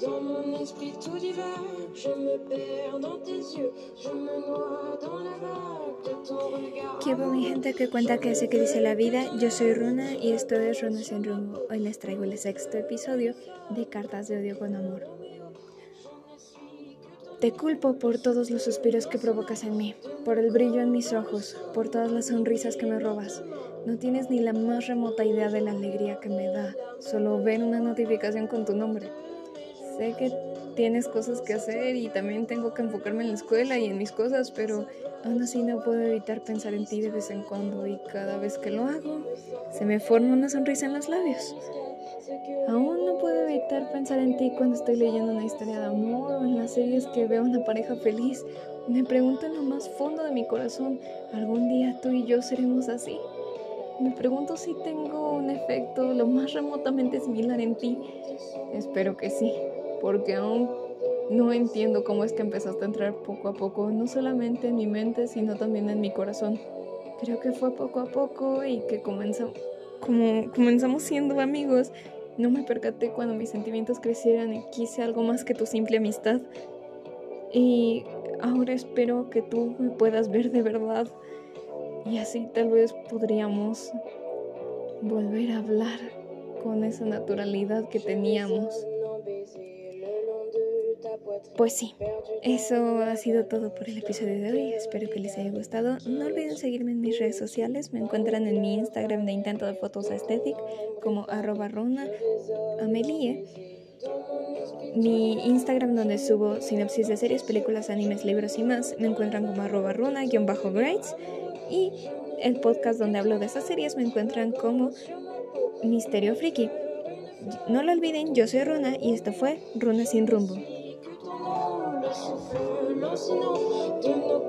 Dans. ¿Qué mi gente que cuenta que hace que dice la vida? Yo soy Runa y esto es Runa sin rumbo. Hoy les traigo el sexto episodio de Cartas de Odio con Amor. Te culpo por todos los suspiros que provocas en mí, por el brillo en mis ojos, por todas las sonrisas que me robas. No tienes ni la más remota idea de la alegría que me da solo ver una notificación con tu nombre. Sé que tienes cosas que hacer y también tengo que enfocarme en la escuela y en mis cosas, pero aún así no puedo evitar pensar en ti de vez en cuando y cada vez que lo hago, se me forma una sonrisa en los labios. Aún no puedo evitar pensar en ti cuando estoy leyendo una historia de amor o en las series que veo una pareja feliz. Me pregunto en lo más fondo de mi corazón, ¿algún día tú y yo seremos así? Me pregunto si tengo un efecto lo más remotamente similar en ti. Espero que sí porque aún no entiendo cómo es que empezaste a entrar poco a poco, no solamente en mi mente, sino también en mi corazón. Creo que fue poco a poco y que como comenzamos siendo amigos, no me percaté cuando mis sentimientos crecieran y quise algo más que tu simple amistad. Y ahora espero que tú me puedas ver de verdad y así tal vez podríamos volver a hablar con esa naturalidad que teníamos. Pues sí, eso ha sido todo por el episodio de hoy. Espero que les haya gustado. No olviden seguirme en mis redes sociales. Me encuentran en mi Instagram de intento de fotos aesthetic como arroba runa amelie. Mi Instagram donde subo sinopsis de series, películas, animes, libros y más. Me encuentran como arroba runa-grades. Y el podcast donde hablo de esas series me encuentran como Misterio Friki. No lo olviden, yo soy Runa y esto fue Runa sin rumbo. Le souffle lancinant de nos